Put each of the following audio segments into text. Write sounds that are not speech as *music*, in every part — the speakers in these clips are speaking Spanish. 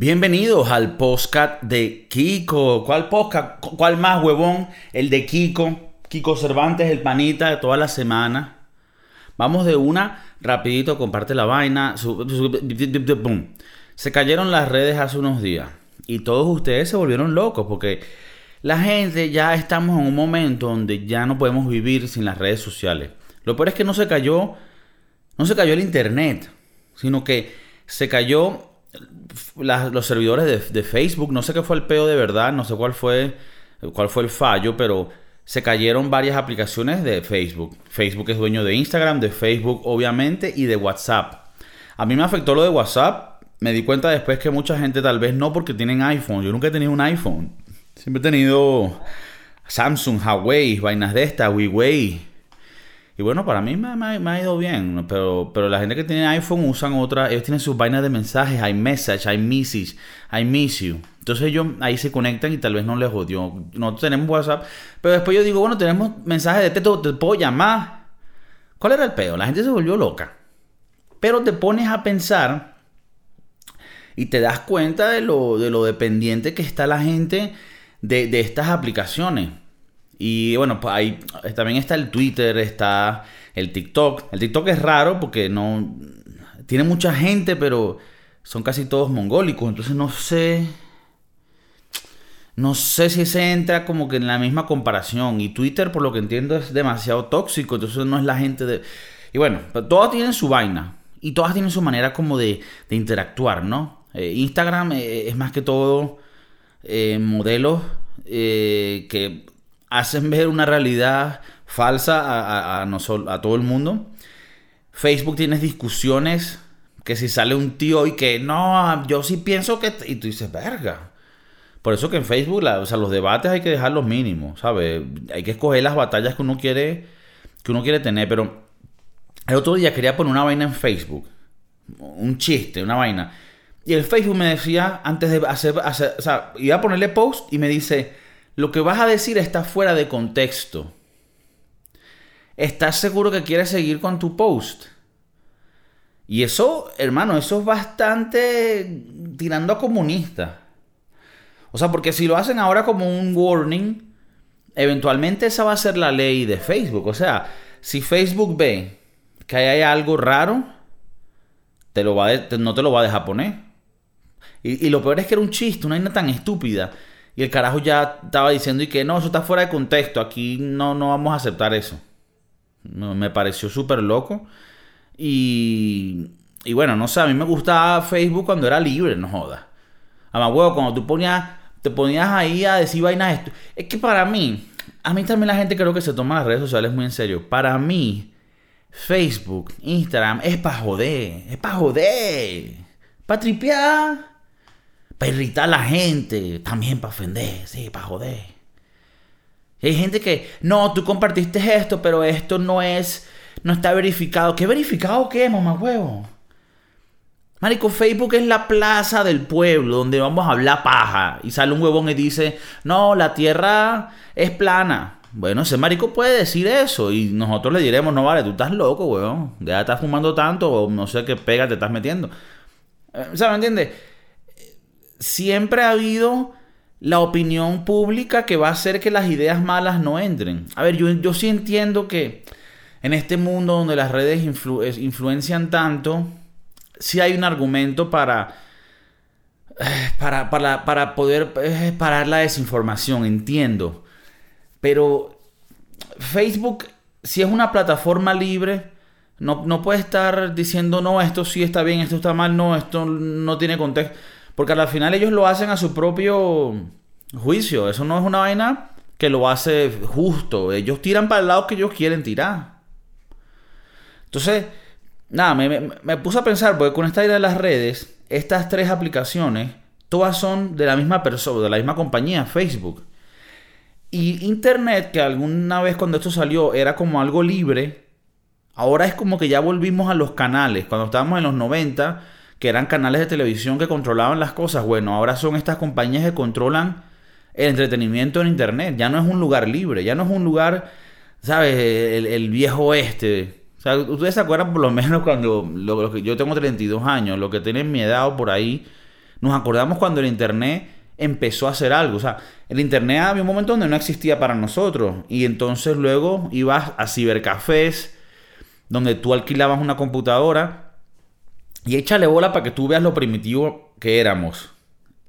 Bienvenidos al podcast de Kiko. ¿Cuál podcast? ¿Cuál más, huevón? El de Kiko. Kiko Cervantes, el panita de toda la semana. Vamos de una, rapidito, comparte la vaina. Se cayeron las redes hace unos días. Y todos ustedes se volvieron locos porque la gente ya estamos en un momento donde ya no podemos vivir sin las redes sociales. Lo peor es que no se cayó, no se cayó el internet, sino que se cayó los servidores de, Facebook, no sé qué fue el peo de verdad, no sé cuál fue, cuál fue el fallo, pero se cayeron varias aplicaciones de Facebook. Facebook es dueño de Instagram, de Facebook obviamente y de WhatsApp. A mí me afectó lo de WhatsApp. Me di cuenta después que mucha gente tal vez no porque tienen iPhone. Yo nunca he tenido un iPhone. Siempre he tenido Samsung, Huawei, vainas de esta, Huawei. Y bueno, para mí me, ha ido bien, pero, pero la gente que tiene iPhone usan otra, ellos tienen sus vainas de mensajes, iMessage, iMessage, I miss you. Entonces ellos ahí se conectan y tal vez no les jodió. Nosotros tenemos WhatsApp, pero después yo digo, bueno, tenemos mensajes de texto, te puedo llamar. ¿Cuál era el pedo? La gente se volvió loca. Pero te pones a pensar y te das cuenta de lo, de lo dependiente que está la gente de, de estas aplicaciones. Y bueno, pues ahí también está el Twitter, está el TikTok. El TikTok es raro porque no tiene mucha gente, pero son casi todos mongólicos. Entonces no sé. No sé si se entra como que en la misma comparación. Y Twitter, por lo que entiendo, es demasiado tóxico. Entonces no es la gente de. Y bueno, todas tienen su vaina. Y todas tienen su manera como de, interactuar, ¿no? Eh, Instagram eh, es más que todo eh, modelos que hacen ver una realidad falsa a, a, todo el mundo. Facebook tienes discusiones que si sale un tío y que no, yo sí pienso que... Y tú dices, verga. Por eso que en Facebook, o sea, los debates hay que dejarlos mínimos, ¿sabes? Hay que escoger las batallas que uno quiere, que uno quiere tener. Pero el otro día quería poner una vaina en Facebook. Un chiste, una vaina. Y el Facebook me decía, antes de hacer, hacer o sea, iba a ponerle post y me dice lo que vas a decir está fuera de contexto. ¿Estás seguro que quieres seguir con tu post? Y eso, hermano, eso es bastante tirando a comunista. O sea, porque si lo hacen ahora como un warning, eventualmente esa va a ser la ley de Facebook. O sea, si Facebook ve que hay algo raro, te lo va no te lo va a dejar poner. Y, lo peor es que era un chiste, una vaina tan estúpida. Y el carajo ya estaba diciendo y que no, eso está fuera de contexto, aquí no, no vamos a aceptar eso. Me pareció súper loco. Y, y bueno, no sé, a mí me gustaba Facebook cuando era libre, no jodas. Además, huevo, cuando tú ponías, te ponías ahí a decir vainas esto. Es que para mí, a mí también la gente creo que se toma las redes sociales muy en serio. Para mí, Facebook, Instagram, es para joder, es para joder, para tripear para irritar a la gente, también para ofender, sí, para joder. hay gente que, no, tú compartiste esto, pero esto no es, no está verificado. ¿Qué verificado qué, mamá huevo? Marico, Facebook es la plaza del pueblo donde vamos a hablar paja. Y sale un huevón y dice, no, la tierra es plana. Bueno, ese marico puede decir eso y nosotros le diremos, no vale, tú estás loco, huevón. Ya estás fumando tanto o no sé qué pega te estás metiendo. O sea, ¿me entiendes? Siempre ha habido la opinión pública que va a hacer que las ideas malas no entren. A ver, yo, yo sí entiendo que en este mundo donde las redes influencian tanto, sí hay un argumento para, eh, para, para, poder eh, parar la desinformación, entiendo. Pero Facebook, si es una plataforma libre, no, no puede estar diciendo, no, esto sí está bien, esto está mal, no, esto no tiene contexto. Porque al final ellos lo hacen a su propio juicio. Eso no es una vaina que lo hace justo. Ellos tiran para el lado que ellos quieren tirar. Entonces, nada, me, puse a pensar, porque con esta idea de las redes, estas tres aplicaciones, todas son de la misma persona, de la misma compañía, Facebook. Y Internet, que alguna vez cuando esto salió era como algo libre, ahora es como que ya volvimos a los canales. Cuando estábamos en los 90 que eran canales de televisión que controlaban las cosas. Bueno, ahora son estas compañías que controlan el entretenimiento en Internet. Ya no es un lugar libre, ya no es un lugar, ¿sabes? El, viejo oeste. O sea, ustedes se acuerdan por lo menos cuando lo, que yo tengo 32 años, lo que tienen mi edad por ahí, Nos acordamos cuando el Internet empezó a hacer algo. O sea, el Internet había un momento donde no existía para nosotros. Y entonces luego ibas a cibercafés, donde tú alquilabas una computadora. Y échale bola para que tú veas lo primitivo que éramos.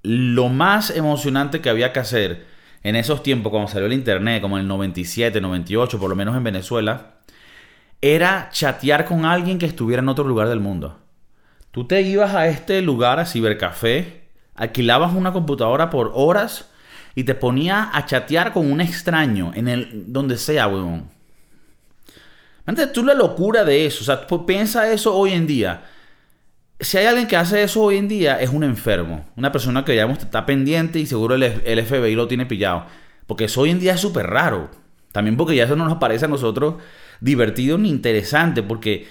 Lo más emocionante que había que hacer en esos tiempos, cuando salió el Internet, como en el 97, 98, por lo menos en Venezuela, era chatear con alguien que estuviera en otro lugar del mundo. Tú te ibas a este lugar, a Cibercafé, alquilabas una computadora por horas y te ponías a chatear con un extraño en el donde sea, weón. Antes tú la locura de eso, o sea, piensa eso hoy en día. Si hay alguien que hace eso hoy en día, es un enfermo. Una persona que ya está pendiente y seguro el, el FBI lo tiene pillado. Porque eso hoy en día es súper raro. También porque ya eso no nos parece a nosotros divertido ni interesante. Porque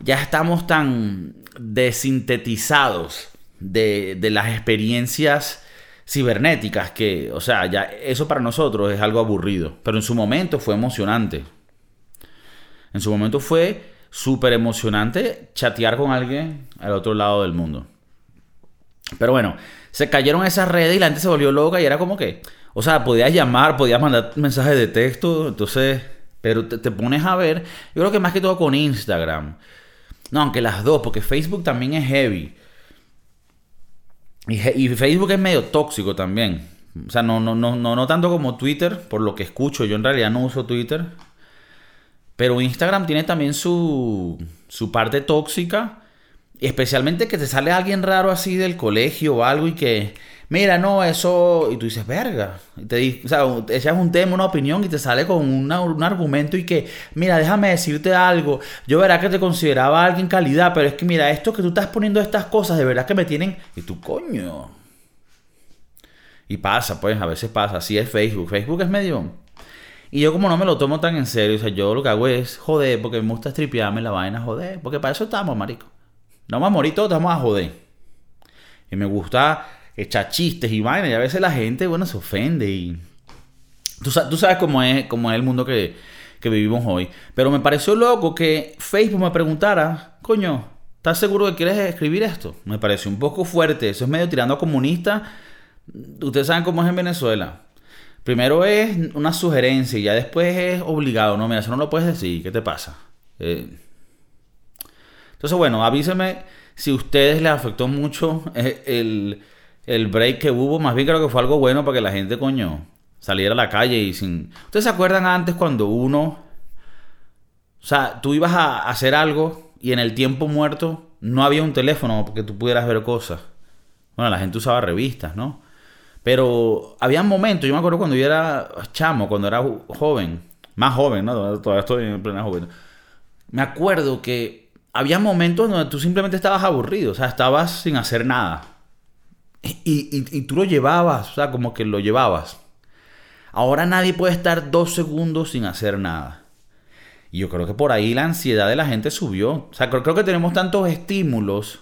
ya estamos tan desintetizados de, de las experiencias cibernéticas que, o sea, ya eso para nosotros es algo aburrido. Pero en su momento fue emocionante. En su momento fue súper emocionante chatear con alguien al otro lado del mundo. Pero bueno, se cayeron esas redes y la gente se volvió loca y era como que, o sea, podías llamar, podías mandar mensajes de texto, entonces, pero te, te pones a ver, yo creo que más que todo con Instagram. No, aunque las dos, porque Facebook también es heavy. Y, Facebook es medio tóxico también. O sea, no, no, no, no, no tanto como Twitter, por lo que escucho. Yo en realidad no uso Twitter. Pero Instagram tiene también su, su parte tóxica. Especialmente que te sale alguien raro así del colegio o algo y que mira, no, eso, y tú dices, verga, y te, o sea, echas un tema, una opinión y te sale con un argumento y que, mira, déjame decirte algo, yo verá que te consideraba alguien calidad, pero es que mira, esto que tú estás poniendo estas cosas, de verdad que me tienen, y tú, coño. Y pasa, pues, a veces pasa, así es Facebook, Facebook es medio... Y yo como no me lo tomo tan en serio, o sea, yo lo que hago es joder, porque me gusta stripearme la vaina, joder, porque para eso estamos, marico. No vamos a morir estamos a joder. Y me gusta echar chistes y vainas. Y a veces la gente, bueno, se ofende y... Tú, tú sabes cómo es, cómo es el mundo que, que vivimos hoy. Pero me pareció loco que Facebook me preguntara, coño, ¿estás seguro que quieres escribir esto? Me pareció un poco fuerte. Eso es medio tirando a comunista. Ustedes saben cómo es en Venezuela. Primero es una sugerencia y ya después es obligado. No, mira, eso no lo puedes decir. ¿Qué te pasa? Eh, entonces, bueno, avíseme si a ustedes les afectó mucho el, el break que hubo, más bien creo que fue algo bueno para que la gente, coño, saliera a la calle y sin... ¿Ustedes se acuerdan antes cuando uno... O sea, tú ibas a hacer algo y en el tiempo muerto no había un teléfono porque tú pudieras ver cosas. Bueno, la gente usaba revistas, ¿no? Pero había momentos, yo me acuerdo cuando yo era chamo, cuando era joven, más joven, ¿no? Todavía estoy en plena joven. Me acuerdo que había momentos donde tú simplemente estabas aburrido, o sea, estabas sin hacer nada. Y, tú lo llevabas, o sea, como que lo llevabas. Ahora nadie puede estar dos segundos sin hacer nada. Y yo creo que por ahí la ansiedad de la gente subió. O sea, creo, que tenemos tantos estímulos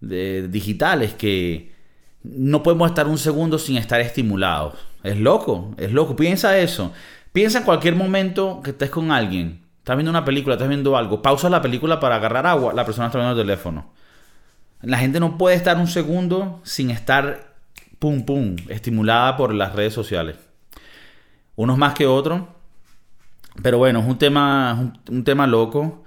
digitales que no podemos estar un segundo sin estar estimulados. Es loco, es loco. Piensa eso. Piensa en cualquier momento que estés con alguien. Estás viendo una película, estás viendo algo. Pausa la película para agarrar agua. La persona está viendo el teléfono. La gente no puede estar un segundo sin estar pum pum, estimulada por las redes sociales. Unos más que otros. Pero bueno, es un tema, un, tema loco.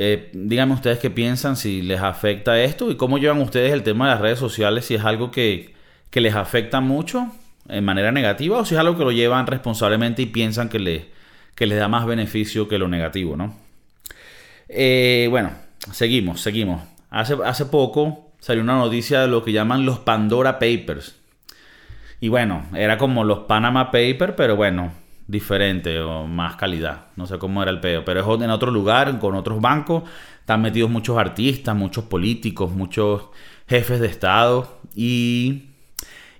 Eh, díganme ustedes qué piensan, si les afecta esto y cómo llevan ustedes el tema de las redes sociales, si es algo que, les afecta mucho en manera negativa o si es algo que lo llevan responsablemente y piensan que, le, que les da más beneficio que lo negativo, ¿no? Eh, bueno, seguimos, seguimos. Hace, poco salió una noticia de lo que llaman los Pandora Papers. Y bueno, era como los Panama Papers, pero bueno, diferente o más calidad. No sé cómo era el peo, pero es en otro lugar, con otros bancos. Están metidos muchos artistas, muchos políticos, muchos jefes de Estado. Y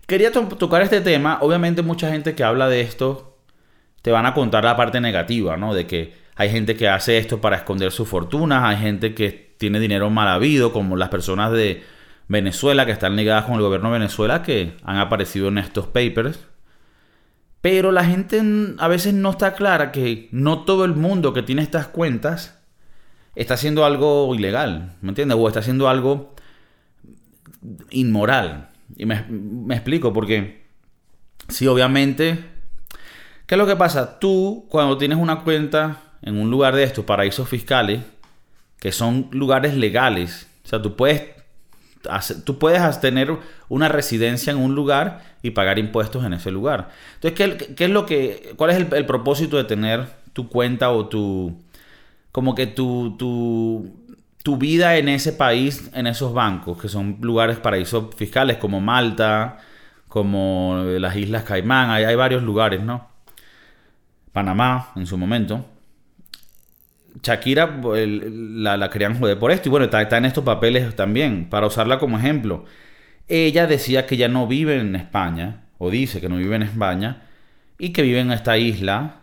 quería tocar este tema. Obviamente mucha gente que habla de esto te van a contar la parte negativa, ¿no? De que hay gente que hace esto para esconder sus fortunas, hay gente que tiene dinero mal habido, como las personas de Venezuela que están ligadas con el gobierno de Venezuela que han aparecido en estos papers. Pero la gente a veces no está clara que no todo el mundo que tiene estas cuentas está haciendo algo ilegal, ¿me entiendes? O está haciendo algo inmoral. Y me, explico, porque sí, obviamente, ¿qué es lo que pasa? Tú, cuando tienes una cuenta en un lugar de estos paraísos fiscales, que son lugares legales, o sea, tú puedes, tú puedes tener una residencia en un lugar y pagar impuestos en ese lugar. Entonces, ¿qué, es lo que, cuál es el, propósito de tener tu cuenta o tu, como que tu, tu, tu vida en ese país, en esos bancos, que son lugares paraísos fiscales como Malta, como las Islas Caimán, hay, hay varios lugares, ¿no? Panamá en su momento. Shakira la, la, querían joder por esto. Y bueno, está, está, en estos papeles también, para usarla como ejemplo. Ella decía que ya no vive en España, o dice que no vive en España, y que vive en esta isla,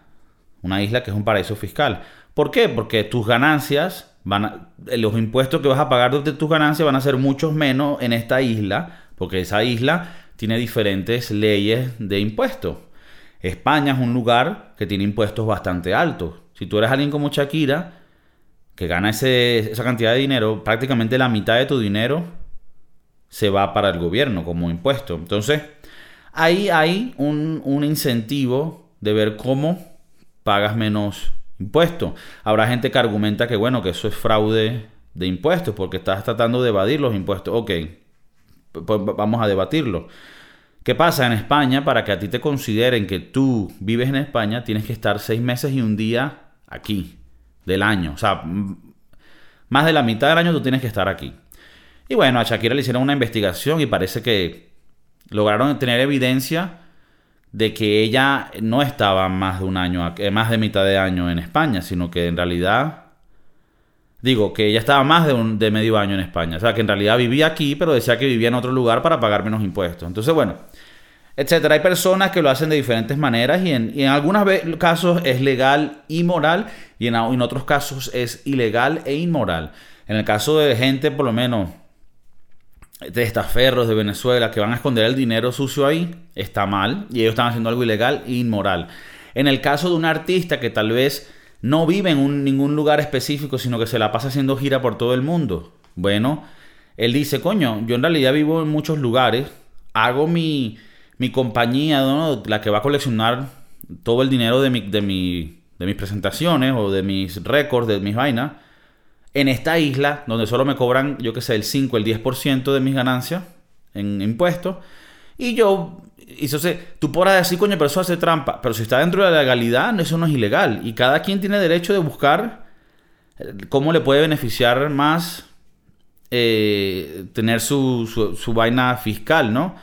una isla que es un paraíso fiscal. ¿Por qué? Porque tus ganancias, van a, los impuestos que vas a pagar de tus ganancias van a ser muchos menos en esta isla, porque esa isla tiene diferentes leyes de impuestos. España es un lugar que tiene impuestos bastante altos. Si tú eres alguien como Shakira, que gana esa cantidad de dinero, prácticamente la mitad de tu dinero se va para el gobierno como impuesto. Entonces, ahí hay un, un incentivo de ver cómo pagas menos impuestos. Habrá gente que argumenta que, bueno, que eso es fraude de impuestos porque estás tratando de evadir los impuestos. Ok, pues vamos a debatirlo. ¿Qué pasa en España? Para que a ti te consideren que tú vives en España, tienes que estar seis meses y un día aquí, del año. O sea, más de la mitad del año tú tienes que estar aquí. Y bueno, a Shakira le hicieron una investigación y parece que lograron tener evidencia de que ella no estaba más de un año, eh, más de mitad de año en España, sino que en realidad, digo, que ella estaba más de, un, de medio año en España. O sea, que en realidad vivía aquí, pero decía que vivía en otro lugar para pagar menos impuestos. Entonces, bueno, etcétera. Hay personas que lo hacen de diferentes maneras y en, en algunos casos es legal y moral y en, otros casos es ilegal e inmoral. En el caso de gente, por lo menos, de estaferros de Venezuela que van a esconder el dinero sucio ahí, está mal y ellos están haciendo algo ilegal e inmoral. En el caso de un artista que tal vez no vive en ningún lugar específico, sino que se la pasa haciendo gira por todo el mundo. Bueno, él dice, coño, yo en realidad vivo en muchos lugares, hago mi mi compañía, la que va a coleccionar todo el dinero de, mi, de, mi, de mis presentaciones o de mis récords, de mis vainas, en esta isla, donde solo me cobran, yo que sé, el 5, el 10% de mis ganancias en impuestos, y yo, y eso sé, tú podrás decir, coño, pero eso hace trampa, pero si está dentro de la legalidad, eso no es ilegal, y cada quien tiene derecho de buscar eh, cómo le puede beneficiar más eh, tener su, su vaina fiscal, ¿no?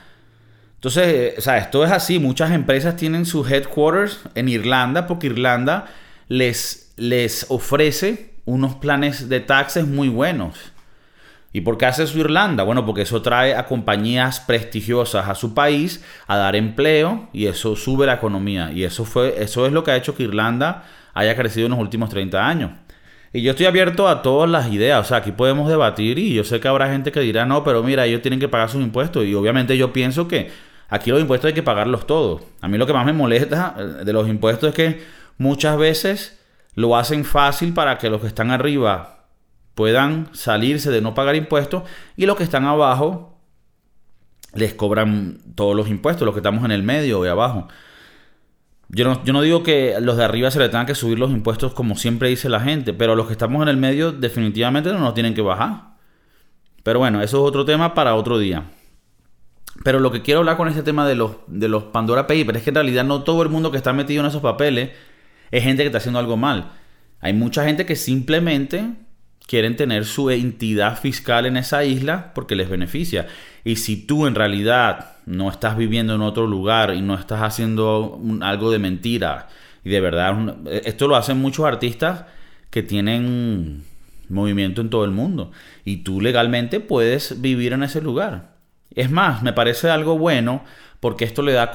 Entonces, eh, o sea, esto es así. Muchas empresas tienen sus headquarters en Irlanda porque Irlanda les, les ofrece unos planes de taxes muy buenos. ¿Y por qué hace eso Irlanda? Bueno, porque eso trae a compañías prestigiosas a su país a dar empleo y eso sube la economía. Y eso, fue, eso es lo que ha hecho que Irlanda haya crecido en los últimos 30 años. Y yo estoy abierto a todas las ideas. O sea, aquí podemos debatir y yo sé que habrá gente que dirá, no, pero mira, ellos tienen que pagar sus impuestos. Y obviamente yo pienso que Aquí los impuestos hay que pagarlos todos. A mí lo que más me molesta eh, de los impuestos es que muchas veces lo hacen fácil para que los que están arriba puedan salirse de no pagar impuestos y los que están abajo les cobran todos los impuestos, los que estamos en el medio y abajo. Yo no, yo no digo que los de arriba se le tengan que subir los impuestos como siempre dice la gente, pero los que estamos en el medio definitivamente no nos tienen que bajar. Pero bueno, eso es otro tema para otro día. Pero lo que quiero hablar con este tema de los, de los Pandora Papers es que en realidad no todo el mundo que está metido en esos papeles es gente que está haciendo algo mal. Hay mucha gente que simplemente quieren tener su entidad fiscal en esa isla porque les beneficia. Y si tú en realidad no estás viviendo en otro lugar y no estás haciendo algo de mentira, y de verdad, esto lo hacen muchos artistas que tienen movimiento en todo el mundo. Y tú legalmente puedes vivir en ese lugar. Es más, me parece algo bueno porque esto le da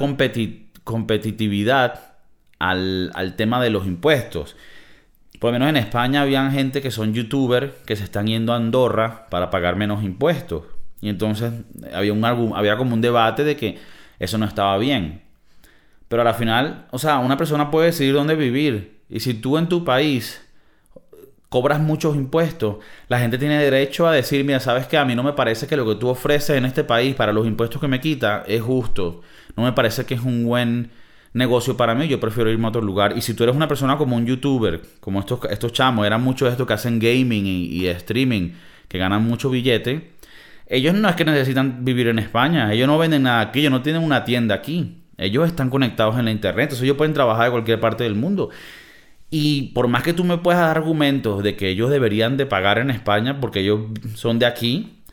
competitividad al, tema de los impuestos. Por lo menos en España habían gente que son youtubers que se están yendo a Andorra para pagar menos impuestos. Y entonces había, un, había como un debate de que eso no estaba bien. Pero al final, o sea, una persona puede decidir dónde vivir. Y si tú en tu país cobras muchos impuestos, la gente tiene derecho a decir, mira, sabes que a mí no me parece que lo que tú ofreces en este país para los impuestos que me quita es justo. No me parece que es un buen negocio para mí, yo prefiero irme a otro lugar. Y si tú eres una persona como un youtuber, como estos, estos chamos, eran muchos de estos que hacen gaming y, streaming, que ganan mucho billete, ellos no es que necesitan vivir en España, ellos no venden nada aquí, ellos no tienen una tienda aquí. Ellos están conectados en la internet, entonces ellos pueden trabajar de cualquier parte del mundo. Y por más que tú me puedas dar argumentos de que ellos deberían de pagar en España porque ellos son de aquí,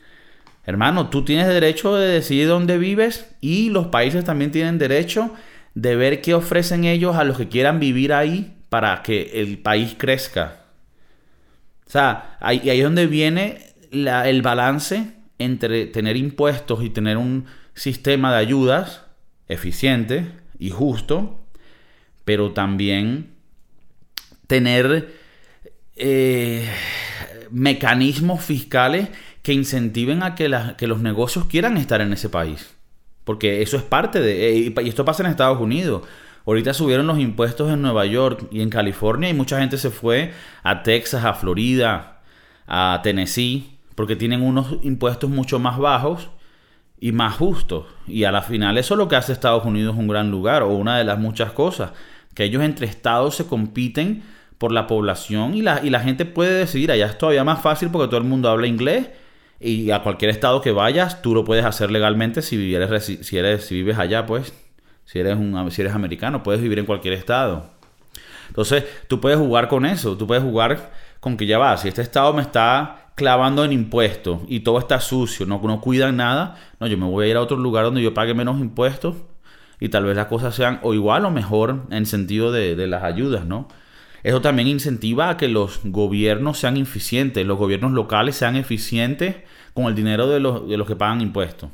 hermano, tú tienes derecho de decidir dónde vives y los países también tienen derecho de ver qué ofrecen ellos a los que quieran vivir ahí para que el país crezca. O sea, ahí, ahí es donde viene el balance entre tener impuestos y tener un sistema de ayudas eficiente y justo, pero también tener eh, mecanismos fiscales que incentiven a que, los negocios quieran estar en ese país. Porque eso es parte de... Eh, y esto pasa en Estados Unidos. Ahorita subieron los impuestos en Nueva York y en California y mucha gente se fue a Texas, a Florida, a Tennessee, porque tienen unos impuestos mucho más bajos y más justos. Y a la final eso es lo que hace Estados Unidos un gran lugar o una de las muchas cosas, que ellos entre estados se compiten por la población y la, y la gente puede decidir, allá es todavía más fácil porque todo el mundo habla inglés y a cualquier estado que vayas tú lo puedes hacer legalmente si, si, eres, si vives allá, pues, si eres, un, si eres americano, puedes vivir en cualquier estado. Entonces, tú puedes jugar con eso, tú puedes jugar con que ya va, si este estado me está clavando en impuestos y todo está sucio, no, no cuidan nada, no, yo me voy a ir a otro lugar donde yo pague menos impuestos y tal vez las cosas sean o igual o mejor en sentido de, de las ayudas, ¿no? Eso también incentiva a que los gobiernos sean eficientes, los gobiernos locales sean eficientes con el dinero de los, de los que pagan impuestos.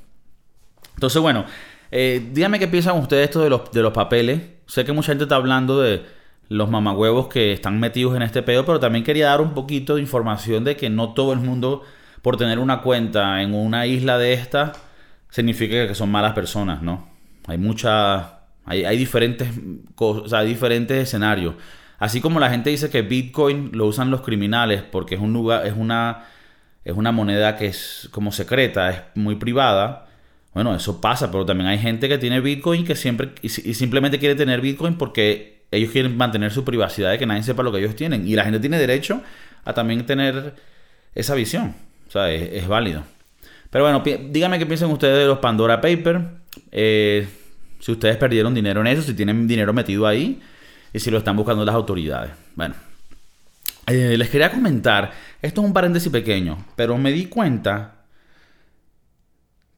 Entonces, bueno, eh, díganme qué piensan ustedes esto de los, de los papeles. Sé que mucha gente está hablando de los mamagüevos que están metidos en este pedo, pero también quería dar un poquito de información de que no todo el mundo, por tener una cuenta en una isla de esta, significa que son malas personas, ¿no? Hay muchas, hay, hay diferentes cosas, hay diferentes escenarios. Así como la gente dice que Bitcoin lo usan los criminales porque es un lugar, es una, es una moneda que es como secreta, es muy privada. Bueno, eso pasa, pero también hay gente que tiene Bitcoin que siempre y, simplemente quiere tener Bitcoin porque ellos quieren mantener su privacidad de que nadie sepa lo que ellos tienen. Y la gente tiene derecho a también tener esa visión. O sea, es, válido. Pero bueno, díganme qué piensan ustedes de los Pandora Papers. Eh, si ustedes perdieron dinero en eso, si tienen dinero metido ahí y si lo están buscando las autoridades. Bueno, eh, les quería comentar, esto es un paréntesis pequeño, pero me di cuenta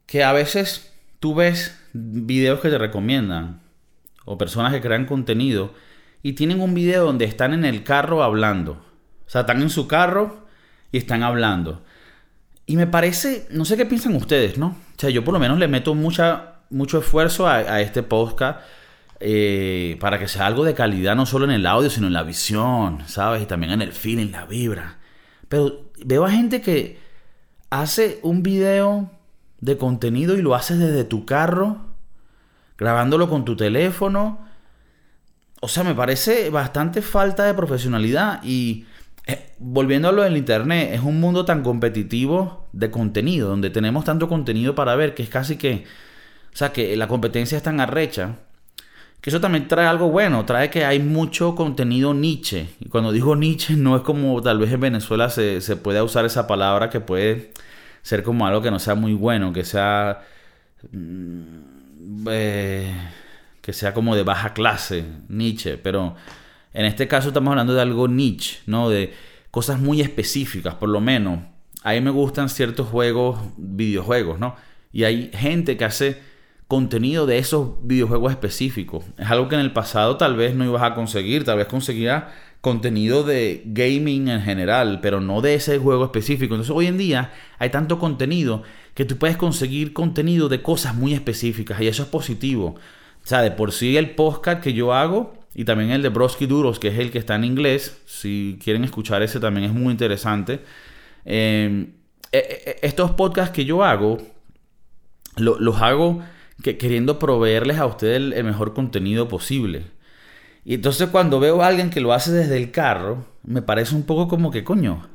que a veces tú ves videos que te recomiendan o personas que crean contenido y tienen un video donde están en el carro hablando. O sea, están en su carro y están hablando. Y me parece, no sé qué piensan ustedes, ¿no? O sea, yo por lo menos le meto mucha, mucho esfuerzo a, a este podcast eh, para que sea algo de calidad no solo en el audio, sino en la visión, ¿sabes? Y también en el feeling, la vibra. Pero veo a gente que hace un video de contenido y lo haces desde tu carro, grabándolo con tu teléfono. O sea, me parece bastante falta de profesionalidad y eh, volviendo a lo del internet, es un mundo tan competitivo de contenido, donde tenemos tanto contenido para ver que es casi que, o sea, que la competencia es tan arrecha que eso también trae algo bueno, trae que hay mucho contenido niche. Y cuando digo niche, no es como tal vez en Venezuela se, se pueda usar esa palabra que puede ser como algo que no sea muy bueno, que sea. Mm, eh, que sea como de baja clase, niche. Pero en este caso estamos hablando de algo niche, ¿no? De cosas muy específicas, por lo menos. A mí me gustan ciertos juegos, videojuegos, ¿no? Y hay gente que hace contenido de esos videojuegos específicos. Es algo que en el pasado tal vez no ibas a conseguir, tal vez conseguías contenido de gaming en general, pero no de ese juego específico. Entonces hoy en día hay tanto contenido que tú puedes conseguir contenido de cosas muy específicas y eso es positivo. O sea, de por sí el podcast que yo hago y también el de Broski Duros, que es el que está en inglés, si quieren escuchar ese también es muy interesante. Eh, eh, eh, estos podcasts que yo hago, los hago que queriendo proveerles a ustedes el, mejor contenido posible. Y entonces cuando veo a alguien que lo hace desde el carro, me parece un poco como que coño.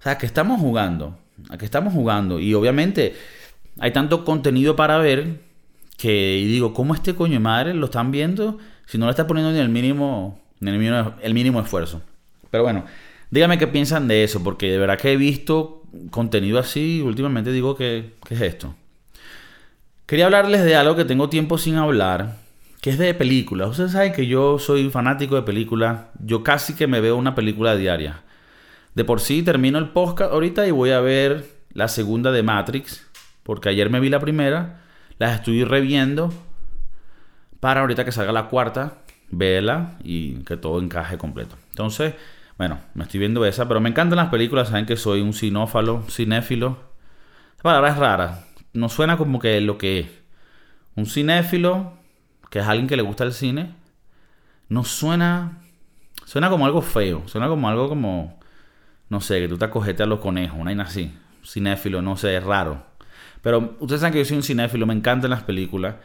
O sea, que estamos jugando. ¿A qué estamos jugando? Y obviamente hay tanto contenido para ver que digo, ¿cómo este coño de madre lo están viendo si no le está poniendo ni el mínimo, ni el mínimo, esfuerzo? Pero bueno, díganme qué piensan de eso, porque de verdad que he visto contenido así y últimamente digo que, ¿qué es esto? Quería hablarles de algo que tengo tiempo sin hablar, que es de películas. Ustedes saben que yo soy fanático de películas, yo casi que me veo una película diaria. De por sí termino el podcast ahorita y voy a ver la segunda de Matrix, porque ayer me vi la primera, las estoy reviendo para ahorita que salga la cuarta, verla y que todo encaje completo. Entonces, bueno, me estoy viendo esa, pero me encantan las películas, saben que soy un sinófalo, cinéfilo. La palabra es rara, no suena como que lo que es. Un cinéfilo, que es alguien que le gusta el cine, no suena, suena como algo feo, suena como algo como no sé, que tú te acogete a los conejos, una vaina así. Cinéfilo, no sé, es raro. Pero ustedes saben que yo soy un cinéfilo, me encantan las películas.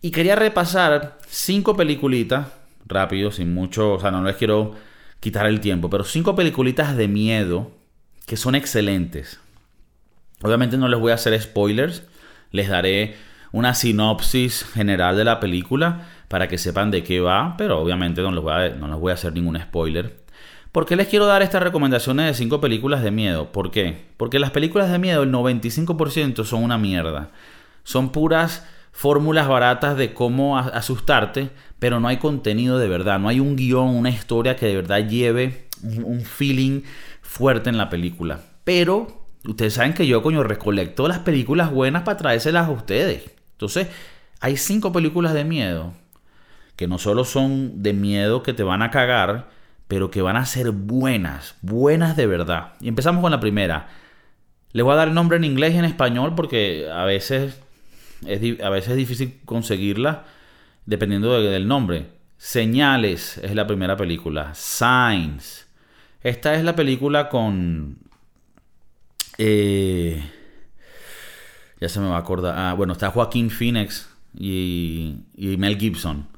Y quería repasar cinco peliculitas, rápido, sin mucho, o sea, no les quiero quitar el tiempo, pero cinco peliculitas de miedo que son excelentes. Obviamente no les voy a hacer spoilers, les daré una sinopsis general de la película para que sepan de qué va, pero obviamente no les voy a, no les voy a hacer ningún spoiler. ¿Por qué les quiero dar estas recomendaciones de 5 películas de miedo? ¿Por qué? Porque las películas de miedo, el 95% son una mierda. Son puras fórmulas baratas de cómo asustarte, pero no hay contenido de verdad, no hay un guion, una historia que de verdad lleve un feeling fuerte en la película. Pero ustedes saben que yo, coño, recolecto las películas buenas para traérselas a ustedes. Entonces, hay cinco películas de miedo que no solo son de miedo que te van a cagar, pero que van a ser buenas, buenas de verdad. Y empezamos con la primera. Le voy a dar el nombre en inglés y en español porque a veces es, a veces es difícil conseguirla dependiendo del nombre. Señales es la primera película. Signs. Esta es la película con... Eh, ya se me va a acordar. Ah, bueno, está Joaquín Phoenix y, Mel Gibson.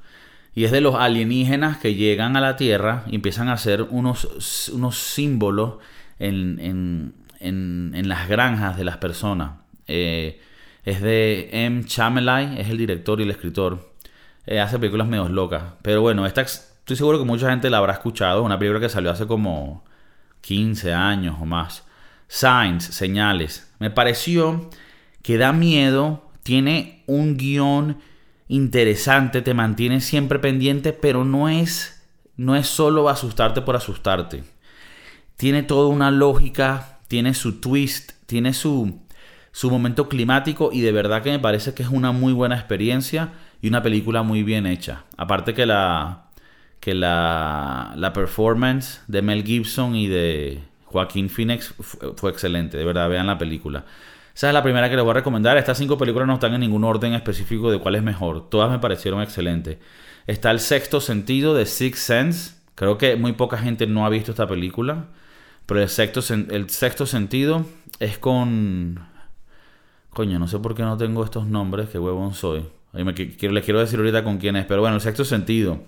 Y es de los alienígenas que llegan a la Tierra y empiezan a hacer unos, unos símbolos en, las granjas de las personas. Eh, es de M. Chamelai, es el director y el escritor. Eh, hace películas medio locas. Pero bueno, esta estoy seguro que mucha gente la habrá escuchado. Es una película que salió hace como 15 años o más. Signs, señales. Me pareció que da miedo, tiene un guion interesante, te mantiene siempre pendiente, pero no es, no es solo asustarte por asustarte. Tiene toda una lógica, tiene su twist, tiene su, su momento climático y de verdad que me parece que es una muy buena experiencia y una película muy bien hecha. Aparte que la, que la, la performance de Mel Gibson y de Joaquín Phoenix fue excelente, de verdad, vean la película. Esa es la primera que les voy a recomendar. Estas cinco películas no están en ningún orden específico de cuál es mejor. Todas me parecieron excelentes. Está El Sexto Sentido de Six Sense. Creo que muy poca gente no ha visto esta película. Pero el sexto, el sexto sentido es con... Coño, no sé por qué no tengo estos nombres. Qué huevón soy. les quiero decir ahorita con quién es. Pero bueno, el sexto sentido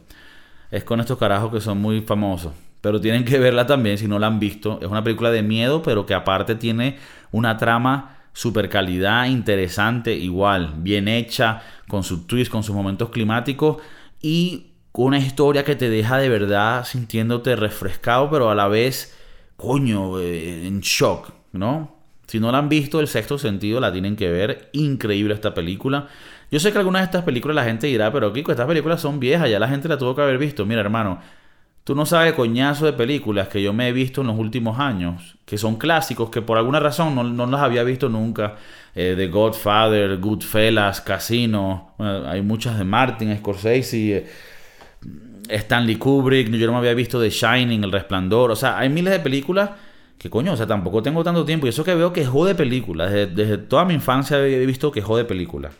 es con estos carajos que son muy famosos. Pero tienen que verla también si no la han visto. Es una película de miedo, pero que aparte tiene una trama super calidad, interesante, igual, bien hecha, con su twist, con sus momentos climáticos y una historia que te deja de verdad sintiéndote refrescado, pero a la vez, coño, eh, en shock, ¿no? Si no la han visto, el sexto sentido la tienen que ver. Increíble esta película. Yo sé que algunas de estas películas la gente dirá, pero Kiko, estas películas son viejas, ya la gente la tuvo que haber visto. Mira, hermano, Tú no sabes coñazo de películas que yo me he visto en los últimos años, que son clásicos, que por alguna razón no, no las había visto nunca. Eh, The Godfather, Goodfellas, Casino, hay muchas de Martin, Scorsese, eh, Stanley Kubrick, yo no me había visto The Shining, El Resplandor, o sea, hay miles de películas que coño, o sea, tampoco tengo tanto tiempo. Y eso que veo que jode películas. Desde, desde toda mi infancia he visto que jode películas.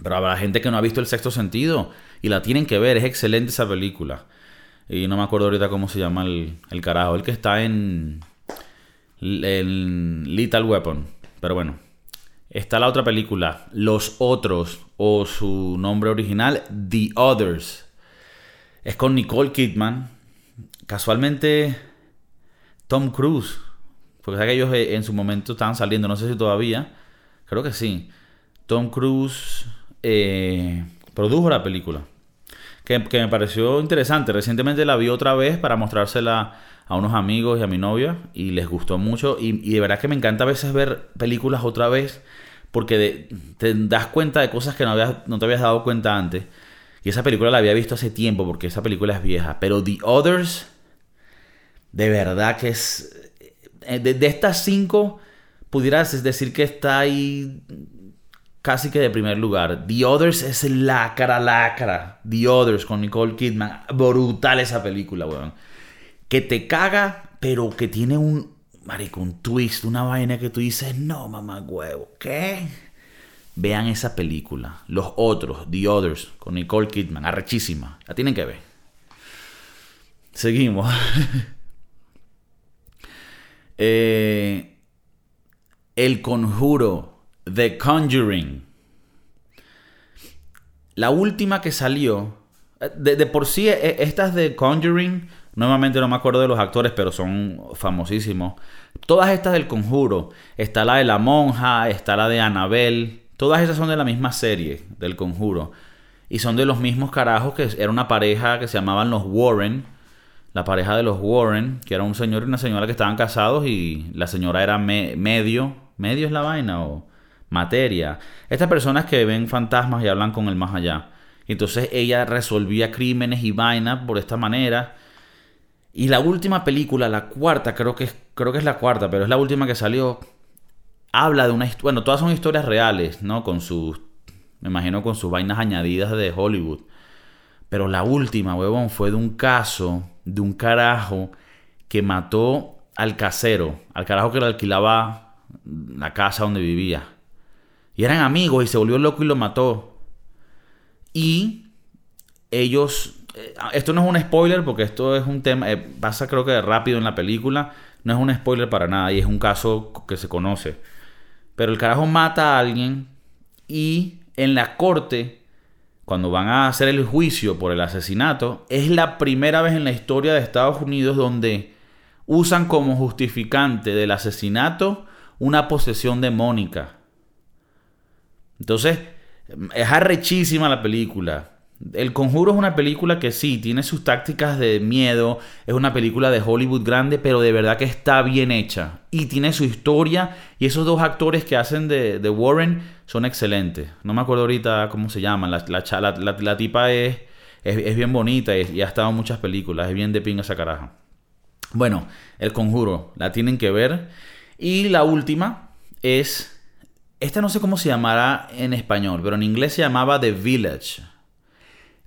Pero habrá gente que no ha visto El Sexto Sentido y la tienen que ver, es excelente esa película. Y no me acuerdo ahorita cómo se llama el, el carajo. El que está en, en Lethal Weapon. Pero bueno. Está la otra película, Los Otros, o su nombre original, The Others. Es con Nicole Kidman. Casualmente, Tom Cruise. Porque que ellos eh, en su momento estaban saliendo, no sé si todavía. Creo que sí. Tom Cruise eh, produjo la película. Que, me pareció interesante. Recientemente la vi otra vez para mostrársela a unos amigos y a mi novia. Y les gustó mucho. Y, de verdad que me encanta a veces ver películas otra vez. Porque te das cuenta de cosas que no, no te habías dado cuenta antes. Y esa película la había visto hace tiempo porque esa película es vieja. Pero The Others, de verdad que es... Eh, de, estas cinco, pudieras decir que está ahí casi que de primer lugar. The Others es lacra, lacra. The Others con Nicole Kidman. Brutal esa película, weón. Que te caga, pero que tiene un, marico, un twist, una vaina que tú dices, no, mamá, huevo, ¿qué? Vean esa película. Los otros, The Others, con Nicole Kidman. Arrechísima. La tienen que ver. Seguimos. *laughs* Eh, el conjuro. The Conjuring. La última que salió. Eh, de, por sí, eh, estas de Conjuring. Nuevamente no me acuerdo de los actores, pero son famosísimos. Todas estas del conjuro. Está la de la monja, está la de Annabelle. Todas esas son de la misma serie, del conjuro. Y son de los mismos carajos que era una pareja que se llamaban los Warren. La pareja de los Warren, que era un señor y una señora que estaban casados y la señora era medio. ¿Medio es la vaina o materia? Estas personas que ven fantasmas y hablan con el más allá. Entonces ella resolvía crímenes y vainas por esta manera. Y la última película, la cuarta, creo que, creo que es la cuarta, pero es la última que salió, habla de una historia, bueno, todas son historias reales, ¿no? Con sus, me imagino con sus vainas añadidas de Hollywood. Pero la última, huevón, fue de un caso de un carajo que mató al casero, al carajo que le alquilaba la casa donde vivía. Y eran amigos y se volvió loco y lo mató. Y ellos, eh, esto no es un spoiler porque esto es un tema, eh, pasa creo que rápido en la película, no es un spoiler para nada y es un caso que se conoce. Pero el carajo mata a alguien y en la corte, cuando van a hacer el juicio por el asesinato, es la primera vez en la historia de Estados Unidos donde usan como justificante del asesinato una posesión demónica. Entonces, es arrechísima la película. El Conjuro es una película que sí, tiene sus tácticas de miedo, es una película de Hollywood grande, pero de verdad que está bien hecha. Y tiene su historia, y esos dos actores que hacen de, Warren son excelentes. No me acuerdo ahorita cómo se llaman, la, la, tipa es, es, bien bonita y, ha estado en muchas películas, es bien de pinga esa caraja. Bueno, El Conjuro, la tienen que ver. Y la última es, esta no sé cómo se llamará en español, pero en inglés se llamaba The Village.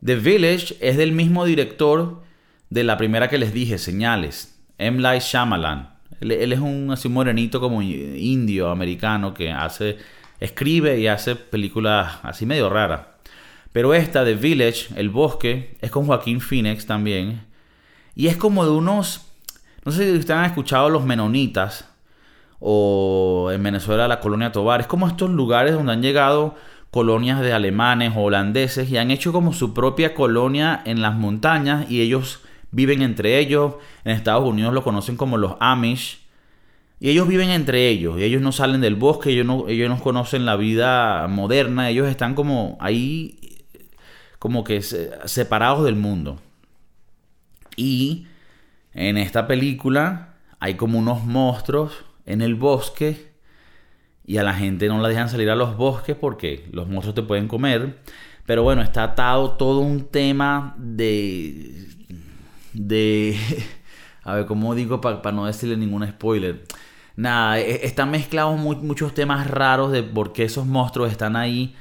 The Village es del mismo director de la primera que les dije, Señales, M. Light Shyamalan. Él, es un así morenito como indio americano que hace, escribe y hace películas así medio raras. Pero esta, The Village, El Bosque, es con Joaquín Phoenix también. Y es como de unos, no sé si ustedes han escuchado los menonitas o en Venezuela la colonia Tobar. Es como estos lugares donde han llegado colonias de alemanes o holandeses y han hecho como su propia colonia en las montañas y ellos viven entre ellos. En Estados Unidos lo conocen como los Amish. Y ellos viven entre ellos, y ellos no salen del bosque, ellos no, ellos no conocen la vida moderna, ellos están como ahí, como que separados del mundo. Y en esta película hay como unos monstruos en el bosque y a la gente no la dejan salir a los bosques porque los monstruos te pueden comer. Pero bueno, está atado todo un tema de... de... *laughs* a ver, ¿cómo digo para no decirle ningún spoiler? Nada, e, están mezclados muchos temas raros de por qué esos monstruos están ahí.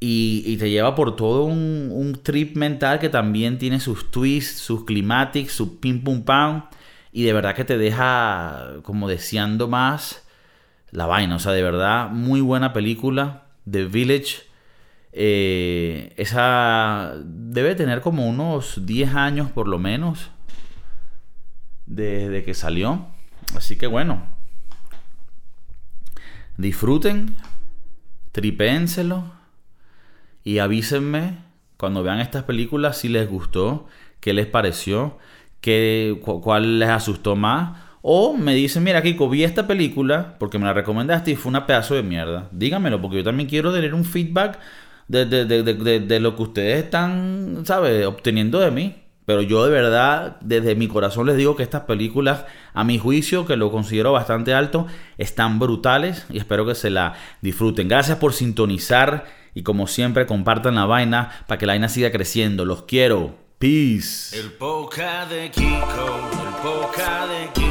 Y, te lleva por todo un, un, trip mental que también tiene sus twists, sus climatics, su pim pum pam. Y de verdad que te deja como deseando más la vaina. O sea, de verdad, muy buena película. The Village. Eh, esa debe tener como unos 10 años por lo menos. Desde que salió. Así que bueno. Disfruten. Tripénselo. Y avísenme cuando vean estas películas si les gustó. qué les pareció, qué, cuál les asustó más. O me dicen, mira Kiko, vi esta película porque me la recomendaste y fue una pedazo de mierda. Dígamelo, porque yo también quiero tener un feedback de, de lo que ustedes están, ¿sabes?, obteniendo de mí. Pero yo de verdad, desde mi corazón les digo que estas películas, a mi juicio, que lo considero bastante alto, están brutales y espero que se la disfruten. Gracias por sintonizar y como siempre compartan la vaina para que la vaina siga creciendo. Los quiero. Peace. El poca de Kiko, el poca de Kiko.